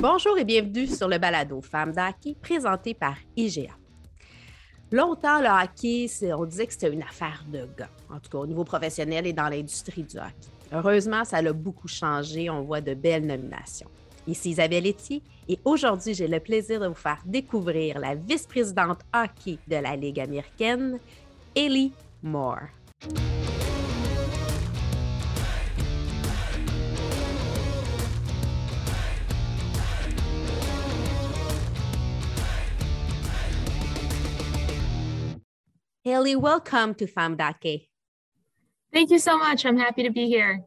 Bonjour et bienvenue sur le balado Femmes d'hockey présenté par IGA. Longtemps, le hockey, on disait que c'était une affaire de gars, en tout cas au niveau professionnel et dans l'industrie du hockey. Heureusement, ça a beaucoup changé. On voit de belles nominations. Ici Isabelle Etier et aujourd'hui, j'ai le plaisir de vous faire découvrir la vice-présidente hockey de la Ligue américaine, Ellie Moore. Hayley, welcome to Femmes d'hockey. Thank you so much. I'm happy to be here.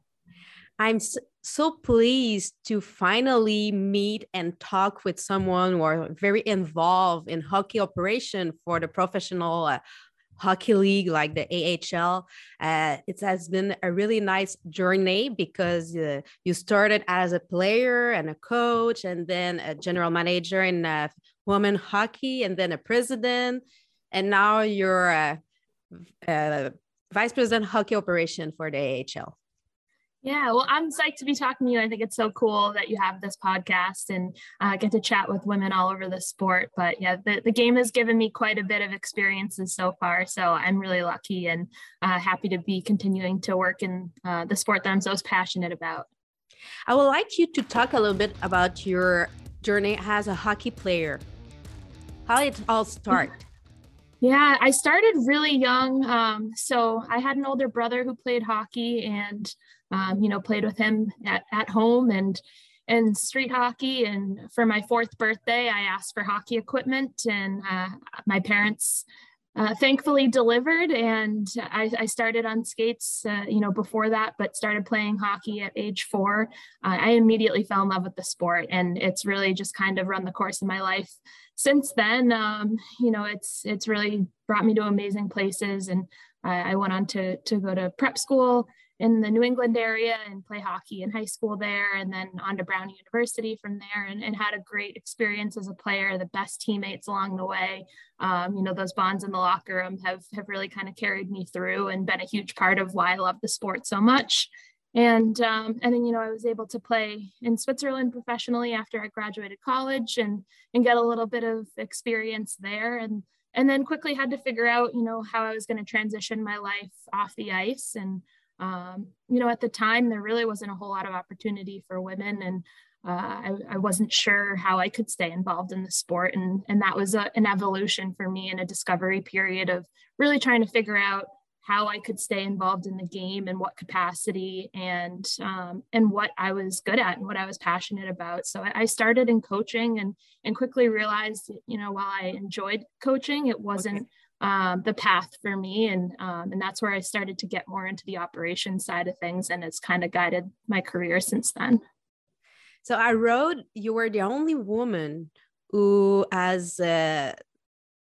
I'm so pleased to finally meet and talk with someone who are very involved in hockey operation for the professional uh, hockey league like the AHL. Uh, it has been a really nice journey because uh, you started as a player and a coach, and then a general manager in uh, women hockey, and then a president and now you're a, a vice president hockey operation for the AHL. Yeah, well, I'm psyched to be talking to you. I think it's so cool that you have this podcast and uh, get to chat with women all over the sport. But yeah, the, the game has given me quite a bit of experiences so far. So I'm really lucky and uh, happy to be continuing to work in uh, the sport that I'm so passionate about. I would like you to talk a little bit about your journey as a hockey player. How it all start? Yeah, I started really young. Um, so I had an older brother who played hockey and, um, you know, played with him at, at home and and street hockey. And for my fourth birthday, I asked for hockey equipment, and uh, my parents uh, thankfully delivered. And I, I started on skates, uh, you know, before that, but started playing hockey at age four. Uh, I immediately fell in love with the sport, and it's really just kind of run the course of my life since then, um, you know, it's it's really brought me to amazing places, and I, I, went on to to go to prep school in the New England area and play hockey in high school there, and then on to Brown University from there, and, and had a great experience as a player. The best teammates along the way, um, you know, those bonds in the locker room have have really kind of carried me through and been a huge part of why I love the sport so much and um, and then you know I was able to play in Switzerland professionally after I graduated college and and get a little bit of experience there and and then quickly had to figure out you know how I was going to transition my life off the ice and um, you know at the time there really wasn't a whole lot of opportunity for women and uh, I, I, wasn't sure how I could stay involved in the sport and and that was a, an evolution for me and a discovery period of really trying to figure out how I could stay involved in the game and what capacity and um, and what I was good at and what I was passionate about. So I started in coaching and and quickly realized, you know, while I enjoyed coaching, it wasn't um, the path for me, and um, and that's where I started to get more into the operation side of things, and it's kind of guided my career since then. So I wrote you were the only woman who has uh,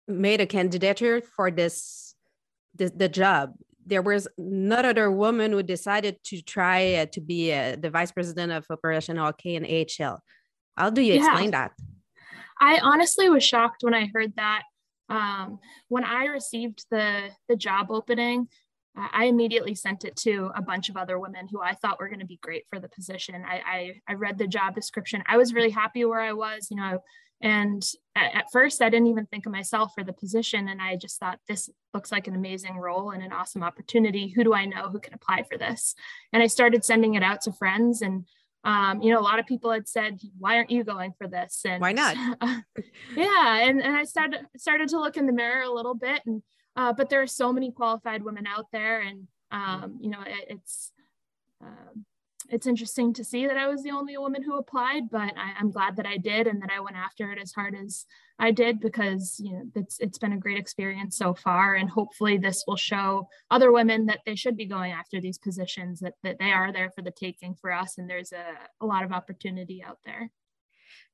made a candidature for this the, the job there was not other woman who decided to try uh, to be uh, the vice president of operation hockey in AHL. How do you yeah. explain that? I honestly was shocked when I heard that. Um, when I received the the job opening, I immediately sent it to a bunch of other women who I thought were going to be great for the position. I, I, I read the job description. I was really happy where I was. You know, and at, at, first, I didn't even think of myself for the position. And I just thought, this looks like an amazing role and an awesome opportunity. Who do I know who can apply for this? And I started sending it out to friends. And, um, you know, a lot of people had said, why aren't you going for this? And why not? yeah. And, and I started, started to look in the mirror a little bit. And, uh, but there are so many qualified women out there. And, um, you know, it, it's, um, it's interesting to see that I was the only woman who applied, but I, am glad that I did and that I went after it as hard as I did because you know it's it's been a great experience so far, and hopefully this will show other women that they should be going after these positions, that that they are there for the taking for us, and there's a, a lot of opportunity out there.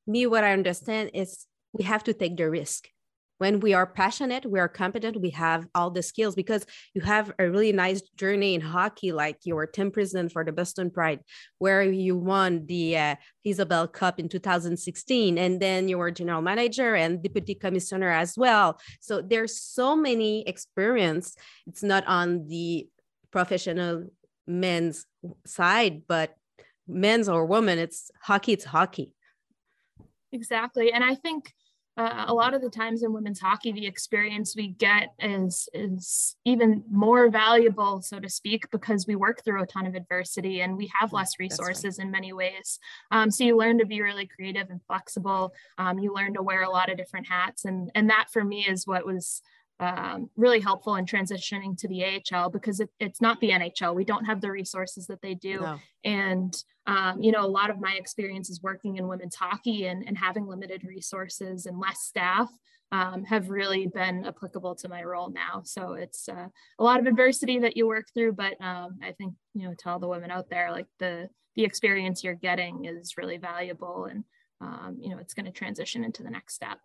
Me, what I understand is we have to take the risk when we are passionate we are competent we have all the skills because you have a really nice journey in hockey like you were team president for the boston pride where you won the uh, Isobel cup in 2016 and then you were general manager and deputy commissioner as well so there's so many experience it's not on the professional men's side but men's or women it's hockey it's hockey Exactly. And I think uh, a lot of the times in women's hockey, the experience we get is is even more valuable, so to speak, because we work through a ton of adversity and we have less resources right. in many ways. Um, so you learn to be really creative and flexible. Um, you learn to wear a lot of different hats, and and that for me is what was um, really helpful in transitioning to the AHL because it, it's not the NHL. We don't have the resources that they do. No. And, um, you know, a lot of my experience is working in women's hockey and, and having limited resources and less staff um, have really been applicable to my role now. So it's uh, a lot of adversity that you work through, but um, I think, you know, to all the women out there, like the, the experience you're getting is really valuable and, um, you know, it's going to transition into the next step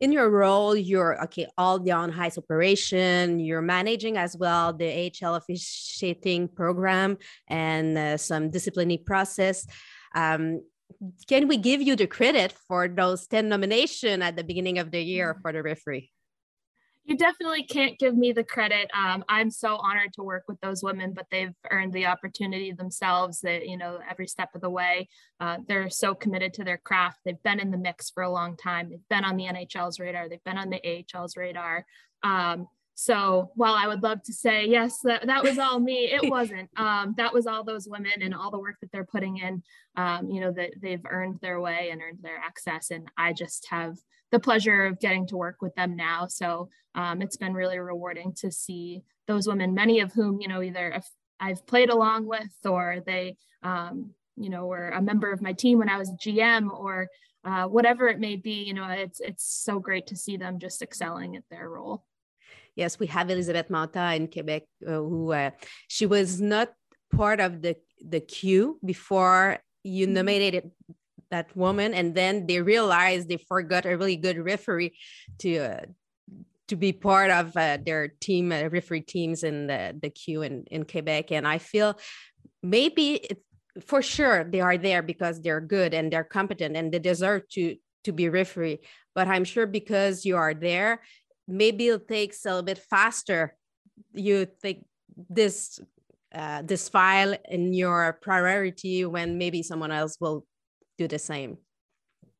in your role, you're okay, all the on ice operation, you're managing as well the AHL officiating program and uh, some disciplinary process. Um, can we give you the credit for those 10 nomination at the beginning of the year mm. for the referee? You definitely can't give me the credit. Um, I'm so honored to work with those women, but they've earned the opportunity themselves. That you know, every step of the way, uh, they're so committed to their craft. They've been in the mix for a long time. They've been on the NHL's radar. They've been on the AHL's radar. Um, so while I would love to say yes, that, that was all me, it wasn't. Um, that was all those women and all the work that they're putting in. Um, you know that they've earned their way and earned their access, and I just have the pleasure of getting to work with them now. So um, it's been really rewarding to see those women, many of whom, you know, either I've played along with or they, um, you know, were a member of my team when I was GM or uh, whatever it may be, you know, it's, it's so great to see them just excelling at their role. Yes, we have Elizabeth Mantha in Quebec, uh, who uh, she was not part of the the queue before you mm-hmm. nominated that woman and then they realized they forgot a really good referee to uh, to be part of uh, their team uh, referee teams in the the queue in, in quebec and i feel maybe it, for sure they are there because they're good and they're competent and they deserve to to be referee but i'm sure because you are there maybe it takes a little bit faster. You think this uh, this file in your priority when maybe someone else will do the same.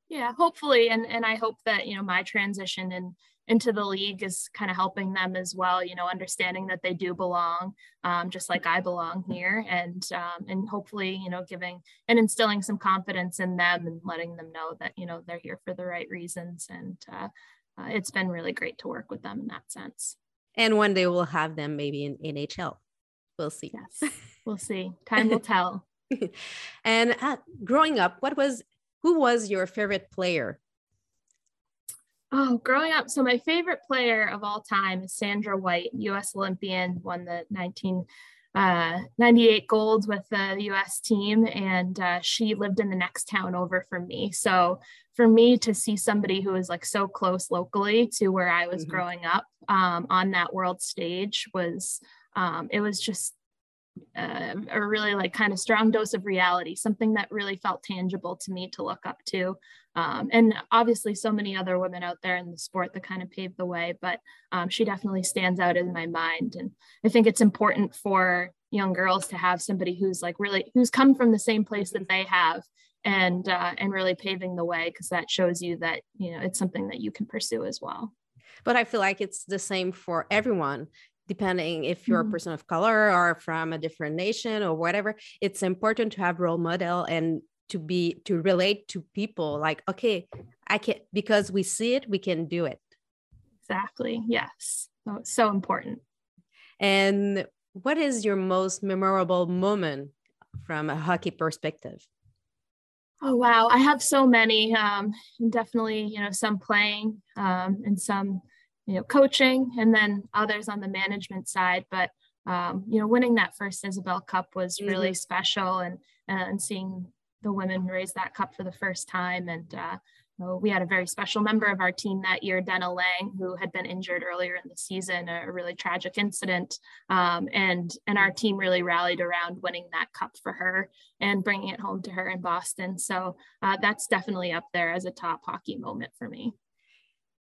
Yeah hopefully. And and i hope that you know my transition and into the league is kind of helping them as well you know understanding that they do belong um, just like i belong here. And um, and hopefully you know giving and instilling some confidence in them and letting them know that you know they're here for the right reasons. And uh, uh, it's been really great to work with them in that sense and one day we'll have them maybe in nhl we'll see yes we'll see time will tell and uh, growing up, what was who was your favorite player? Oh, growing up, so my favorite player of all time is Sandra Whyte, U.S. Olympian, won the 1998 uh, gold with the U.S. team, and uh, she lived in the next town over from me. So for me to see somebody who was like so close locally to where I was mm-hmm. growing up um, on that world stage was um, it was just uh, a really like kind of strong dose of reality, something that really felt tangible to me to look up to. Um, and obviously, so many other women out there in the sport that kind of paved the way, but um, she definitely stands out in my mind. And I think it's important for young girls to have somebody who's like really who's come from the same place that they have and uh, and really paving the way because that shows you that you know it's something that you can pursue as well but i feel like it's the same for everyone depending if you're mm-hmm. a person of color or from a different nation or whatever it's important to have role model and to be to relate to people like okay i can because we see it we can do it. Exactly yes so, so important. And what is your most memorable moment from a hockey perspective? Oh wow i have so many um, definitely you know some playing um, and some you know, coaching and then others on the management side. But, um, you know, winning that first Isobel Cup was mm-hmm. really special and, and seeing the women raise that cup for the first time. And uh, we had a very special member of our team that year, Denna Laing, who had been injured earlier in the season, a really tragic incident. Um, and, and our team really rallied around winning that cup for her and bringing it home to her in Boston. So uh, that's definitely up there as a top hockey moment for me.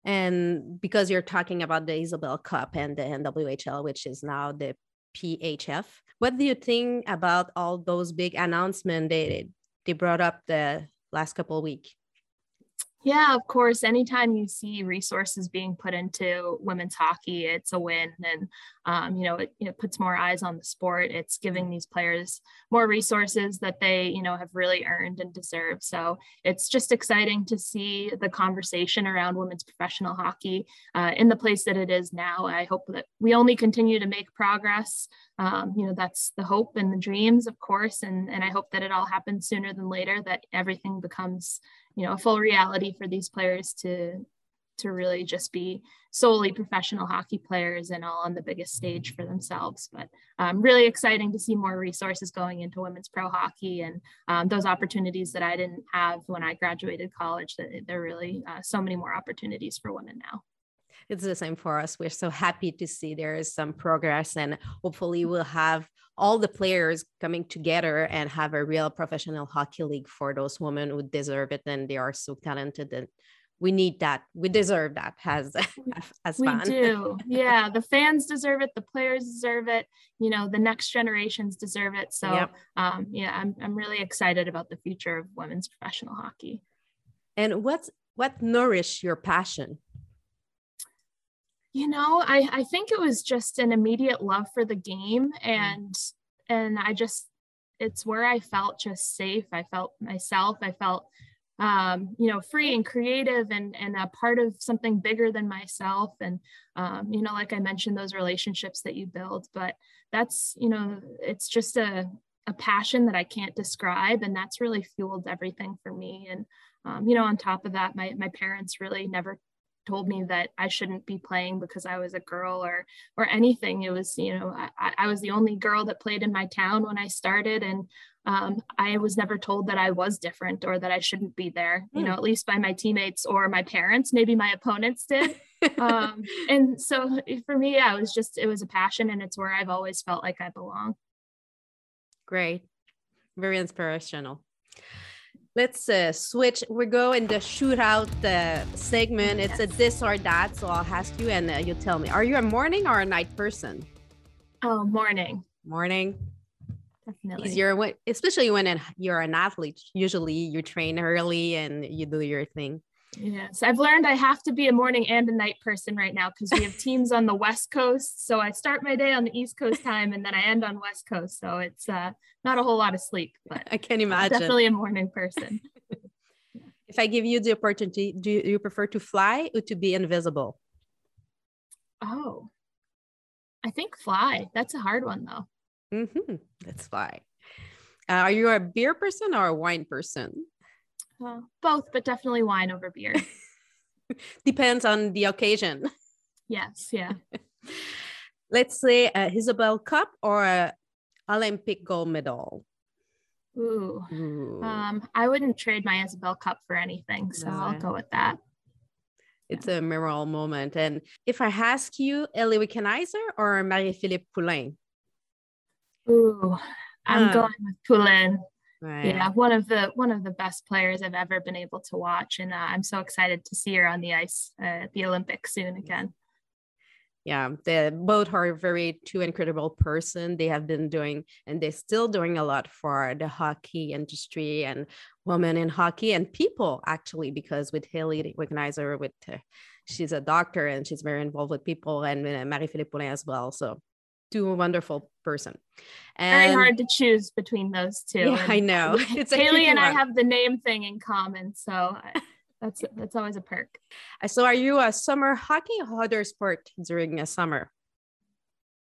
And because you're talking about the Isobel Cup and the NWHL, which is now the PHF, what do you think about all those big announcements they they brought up the last couple of weeks? Yeah, of course. Anytime you see resources being put into women's hockey, it's a win. And, um, you know, it, it, puts more eyes on the sport. It's giving these players more resources that they, you know, have really earned and deserve. So it's just exciting to see the conversation around women's professional hockey uh, in the place that it is now. I hope that we only continue to make progress. Um, you know, that's the hope and the dreams, of course. And, and I hope that it all happens sooner than later, that everything becomes you know a full reality for these players to to really just be solely professional hockey players and all on the biggest stage for themselves. But um, really exciting to see more resources going into women's pro hockey and um, those opportunities that I didn't have when I graduated college. That there are really uh, so many more opportunities for women now. It's the same for us. We're so happy to see there is some progress, and hopefully, we'll have all the players coming together and have a real professional hockey league for those women who deserve it and they are so talented and we need that. We deserve that as as we do. Yeah the fans deserve it the players deserve it you know the next generations deserve it. So yep. um, yeah I'm, I'm really excited about the future of women's professional hockey. And what's what nourished your passion you know I, I think it was just an immediate love for the game mm. and and i just it's where i felt just safe. I felt myself. I felt um, you know free and creative and and a part of something bigger than myself. And um, you know like i mentioned those relationships that you build but that's you know it's just a a passion that i can't describe and that's really fueled everything for me. And um, you know on top of that my my parents really never told me that I shouldn't be playing because I was a girl or or anything. It was, you know, I, I was the only girl that played in my town when I started, and um, I was never told that I was different or that I shouldn't be there. You know, hmm. at least by my teammates or my parents. Maybe my opponents did. um, and so for me, yeah, it was just it was a passion, and it's where I've always felt like I belong. Great, very inspirational let's uh, switch. We go in the shootout uh, segment. It's yes. a this or that. So I'll ask you, and uh, you tell me: Are you a morning or a night person? Oh, morning. Morning. Definitely. Easier, especially when you're an athlete. Usually, you train early and you do your thing. Yes, I've learned I have to be a morning and a night person right now because we have teams on the West Coast. So I start my day on the East Coast time and then I end on West Coast. So it's uh, not a whole lot of sleep, but I can't imagine. I'm definitely a morning person. if I give you the opportunity, do you prefer to fly or to be invisible? Oh, I think fly. That's a hard one though. Mm-hmm. Let's fly. Uh, are you a beer person or a wine person? Uh, both, but definitely wine over beer. Depends on the occasion. Yes, yeah. Let's say a Isobel Cup or a Olympic gold medal. Ooh. Ooh. Um, I wouldn't trade my Isobel Cup for anything, so no. I'll go with that. It's yeah. a memorable moment. And if I ask you, Hayley Wickenheiser or Marie-Philip Poulin? Ooh, I'm uh, going with Poulin. Right. Yeah, one of the one of the best players I've ever been able to watch, and uh, I'm so excited to see her on the ice uh, at the Olympics soon again. Yeah, they both are very two incredible person. They have been doing and they're still doing a lot for the hockey industry and women in hockey and people actually because with Hayley Wickenheiser, with uh, she's a doctor and she's very involved with people and uh, Marie-Philip Poulin as well. So to a wonderful person. And Very hard to choose between those two. Yeah, and I know. It's Hayley and one. I have the name thing in common, so that's that's always a perk. So, are you a summer hockey or other sport during the summer?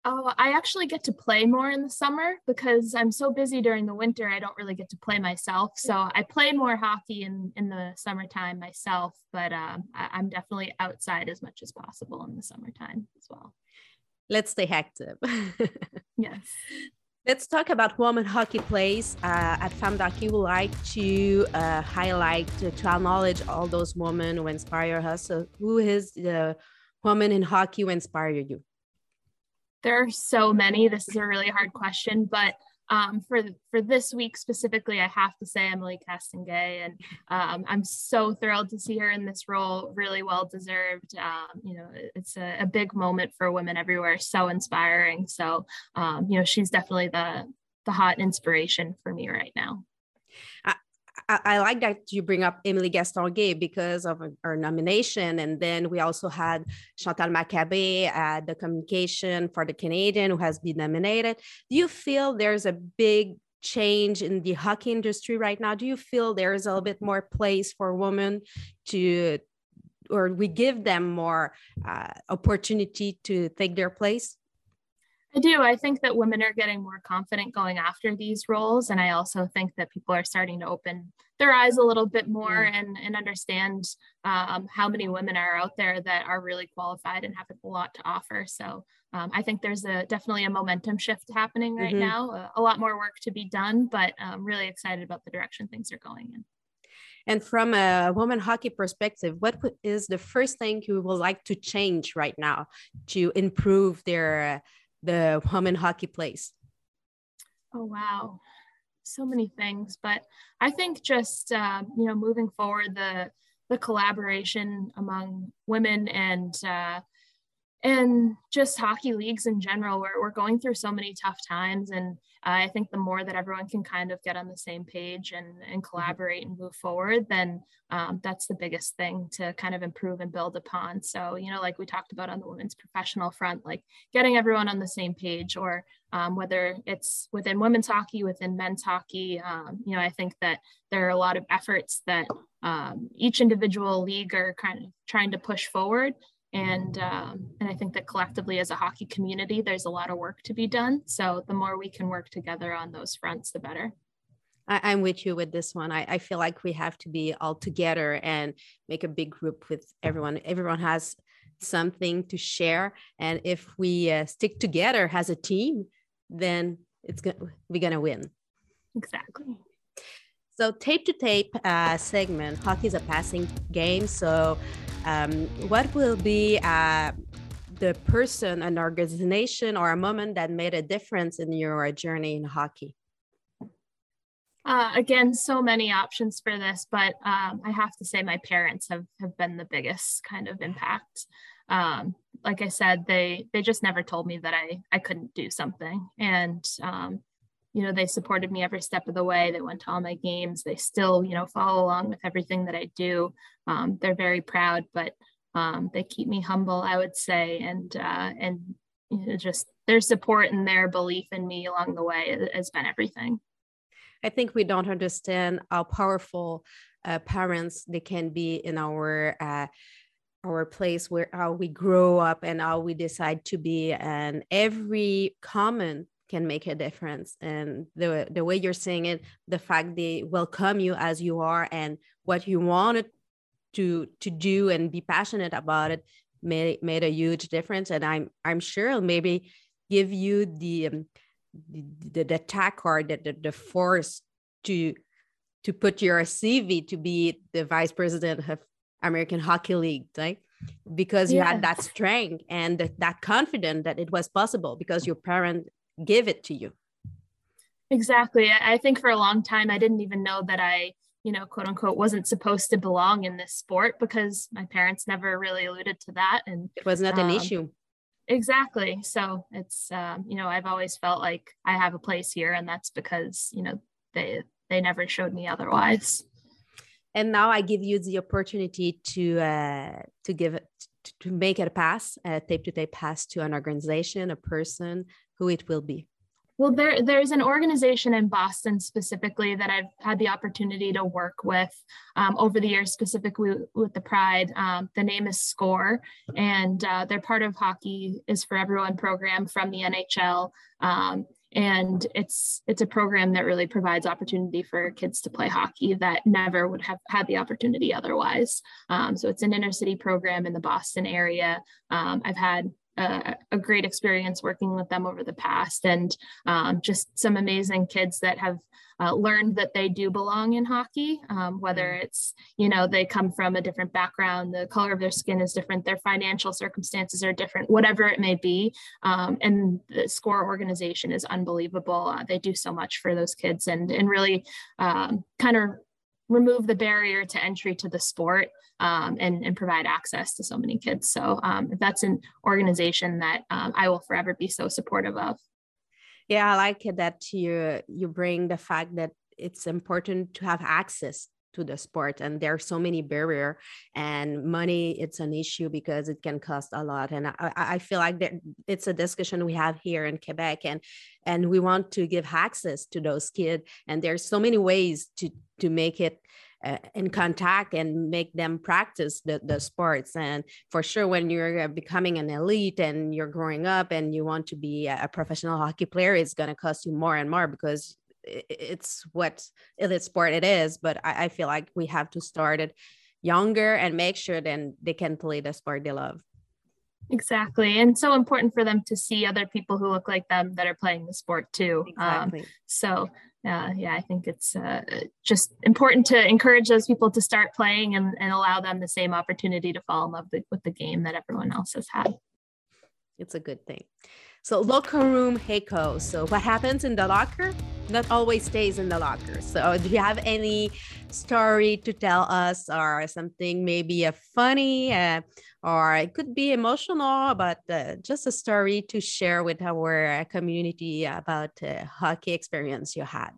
Oh, I actually get to play more in the summer because I'm so busy during the winter. I don't really get to play myself. So I play more hockey in, in the summertime myself, but um, I, I'm definitely outside as much as possible in the summertime as well let's stay active. yes. Let's talk about women hockey plays. Uh, at Femmes d'hockey, we like to uh, highlight, to, to acknowledge all those women who inspire us. So who is the woman in hockey who inspire you? There are so many. This is a really hard question, but um, for for this week specifically, I have to say Emily Castonguay, and um, I'm so thrilled to see her in this role. Really well deserved. Um, you know, it's a, a, big moment for women everywhere. So inspiring. So um, you know, she's definitely the the hot inspiration for me right now. I, I, like that you bring up Emily Castonguay because of her nomination. And then we also had Chantal Machabée at the communication for the Canadian who has been nominated. Do you feel there's a big change in the hockey industry right now? Do you feel there's a little bit more place for women to, or we give them more uh, opportunity to take their place? I do. I think that women are getting more confident going after these roles. And I also think that people are starting to open their eyes a little bit more and, and understand um, how many women are out there that are really qualified and have a lot to offer. So um, I think there's a definitely a momentum shift happening right mm-hmm. now, a, a, lot more work to be done, but I'm really excited about the direction things are going in. And from a women hockey perspective, what is the first thing you would like to change right now to improve their the women hockey plays? Oh, wow. So many things, but I think just, uh, you know, moving forward, the, the collaboration among women and, uh, and just hockey leagues in general, we're, we're going through so many tough times. And I think the more that everyone can kind of get on the same page and, and mm-hmm. collaborate and move forward, then um, that's the biggest thing to kind of improve and build upon. So, you know, like we talked about on the women's professional front, like getting everyone on the same page, or um, whether it's within women's hockey, within men's hockey, um, you know, I think that there are a lot of efforts that um, each individual league are kind of trying to push forward and um, and I think that collectively as a hockey community, there's a lot of work to be done. So the more we can work together on those fronts, the better. I, am with you with this one. I, I feel like we have to be all together and make a big group with everyone. Everyone has something to share, and if we uh, stick together as a team, then it's gonna we're gonna win. Exactly. So tape to tape uh, segment, hockey is a passing game. So um, what will be uh, the person, an organization, or a moment that made a difference in your journey in hockey? Uh, again, so many options for this, but um, I have to say my parents have, have been the biggest kind of impact. Um, like I said, they they just never told me that I I couldn't do something, and um, you know they supported me every step of the way. They went to all my games. They still you know follow along with everything that i do. Um, they're very proud but um, they keep me humble i would say. And uh, and you know, just their support and their belief in me along the way has been everything. I think we don't understand how powerful uh, parents they can be in our uh, our place where how we grow up and how we decide to be. And every comment can make a difference. And the the way you're saying it the fact they welcome you as you are and what you wanted to to do and be passionate about it made made a huge difference. And i'm i'm sure it'll maybe give you the um, the, the, the tack or the, the, the force to to put your cv to be the vice president of american hockey league right? Because you yes. had that strength and that confidence that it was possible because your parent give it to you. Exactly. I think for a long time i didn't even know that i you know quote unquote wasn't supposed to belong in this sport because my parents never really alluded to that and it was not um, an issue. Exactly. So it's um, you know i've always felt like i have a place here and that's because you know they they never showed me otherwise. And now i give you the opportunity to uh, to give it to make it a pass a tape to tape pass to an organization a person who it will be? Well, there, there's an organization in Boston specifically that I've had the opportunity to work with um, over the years, specifically with the Pride. Um, the name is SCORE, and uh, they're part of Hockey is for Everyone program from the NHL. Um, and it's it's a program that really provides opportunity for kids to play hockey that never would have had the opportunity otherwise. Um, so it's an inner city program in the Boston area. Um, I've had a, a, great experience working with them over the past and um, just some amazing kids that have uh, learned that they do belong in hockey um, whether mm. it's you know they come from a different background the color of their skin is different their financial circumstances are different whatever it may be um, and the score organization is unbelievable uh, they do so much for those kids and and really um, kind of remove the barrier to entry to the sport um, and, and provide access to so many kids. So um, that's an organization that um, I will forever be so supportive of. Yeah, I like it that you you bring the fact that it's important to have access to the sport and there are so many barrier and money it's an issue because it can cost a lot and i, I feel like it's a discussion we have here in quebec and and we want to give access to those kids and there's so many ways to to make it uh, in contact and make them practice the, the sports and for sure when you're uh, becoming an elite and you're growing up and you want to be a professional hockey player it's going to cost you more and more because it's what elite sport it is but I, I feel like we have to start it younger and make sure then they can play the sport they love. Exactly and so important for them to see other people who look like them that are playing the sport too um, exactly. Um, so uh, yeah i think it's uh, just important to encourage those people to start playing and, and allow them the same opportunity to fall in love with the game that everyone else has had. It's a good thing so locker room Heiko. So what happens in the locker not always stays in the locker. So do you have any story to tell us or something maybe a funny uh, or it could be emotional, but uh, just a story to share with our uh, community about hockey experience you had?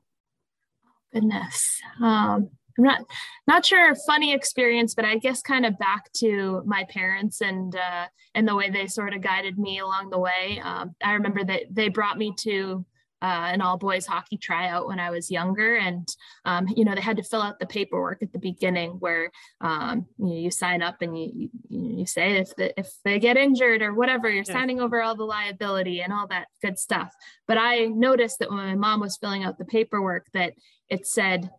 Goodness. Um, I'm not not sure funny experience, but I guess kind of back to my parents and uh, and the way they sort of guided me along the way. Um, I remember that they brought me to uh, an all boys hockey tryout when I was younger. And, um, you know, they had to fill out the paperwork at the beginning where um, you, know, you sign up and you, you, you say if, the, if they get injured or whatever, you're signing over all the liability and all that good stuff. But I noticed that when my mom was filling out the paperwork that it said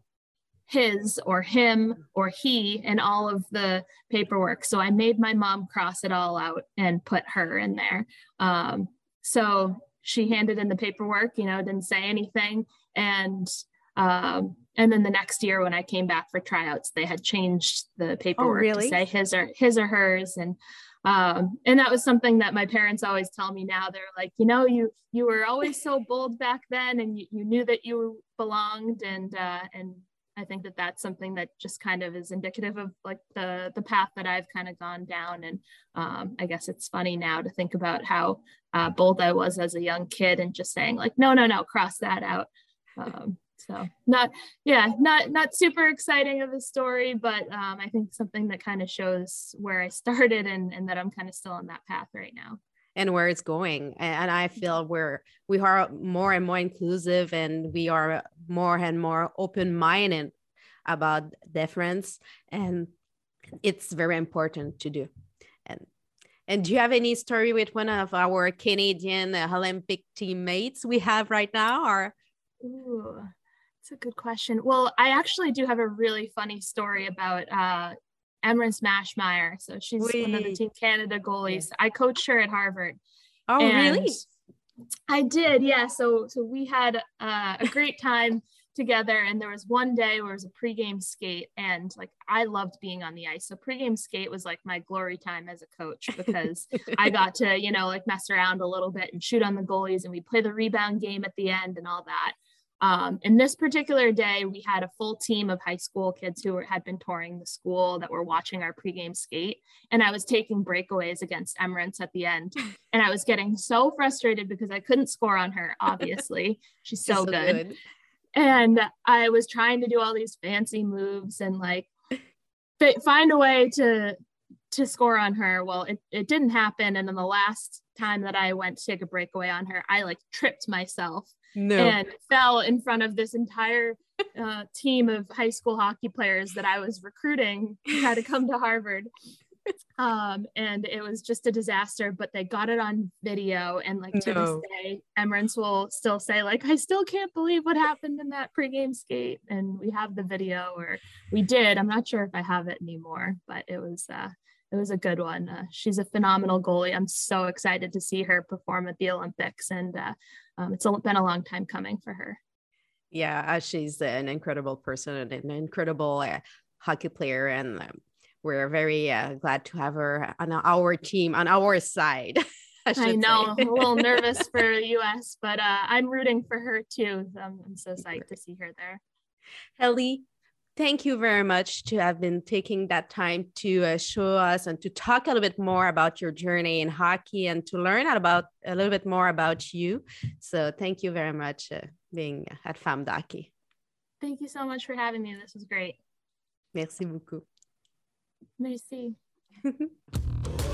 his or him or he in all of the paperwork. So I made my mom cross it all out and put her in there. Um, so she handed in the paperwork, you know, didn't say anything. And um, and then the next year when I came back for tryouts, they had changed the paperwork oh, really? to say his or his or hers. And um, and that was something that my parents always tell me now. They're like, you know, you you were always so bold back then, and you, you knew that you belonged, and uh, and I think that that's something that just kind of is indicative of like the the path that I've kind of gone down. And um, I guess it's funny now to think about how uh, bold I was as a young kid and just saying like, no, no, no, cross that out. Um, so not, yeah, not not super exciting of a story, but um, I think something that kind of shows where I started and and that I'm kind of still on that path right now and where it's going and i feel we're we are more and more inclusive and we are more and more open-minded about difference and it's very important to do. And and do you have any story with one of our canadian olympic teammates we have right now or? Ooh, it's a good question. Well i actually do have a really funny story about uh Emerance Maschmeyer. So she's oui. one of the Team Canada goalies. I coached her at Harvard. Oh, really? I did, yeah. So so we had uh, a great time together, and there was one day where it was a pregame skate, and like I loved being on the ice. So pregame skate was like my glory time as a coach because I got to you know like mess around a little bit and shoot on the goalies, and we play the rebound game at the end and all that. Um, and this particular day, we had a full team of high school kids who were, had been touring the school that were watching our pregame skate. And I was taking breakaways against Emerance at the end. And I was getting so frustrated because I couldn't score on her, obviously. She's so, so good. good. And I was trying to do all these fancy moves and like find a way to to score on her. Well, it, it didn't happen. And then the last time that I went to take a breakaway on her, I like tripped myself no. and fell in front of this entire uh, team of high school hockey players that I was recruiting to try to come to Harvard. Um, and it was just a disaster, but they got it on video. And like to no. this day, Emerance will still say, like, I still can't believe what happened in that pregame skate. And we have the video, or we did. I'm not sure if I have it anymore, but it was uh it was a good one. Uh, she's a phenomenal goalie. I'm so excited to see her perform at the Olympics, and uh, um, it's been a long time coming for her. Yeah, uh, she's an incredible person and an incredible uh, hockey player, and um, we're very uh, glad to have her on our team, on our side. I, I know, a little nervous for US, but uh, I'm rooting for her too. I'm, I'm so psyched to see her there. Hayley, thank you very much to have been taking that time to uh, show us and to talk a little bit more about your journey in hockey and to learn about a little bit more about you. So thank you very much uh, being at Femme. Thank you so much for having me. This was great. Merci beaucoup. Merci.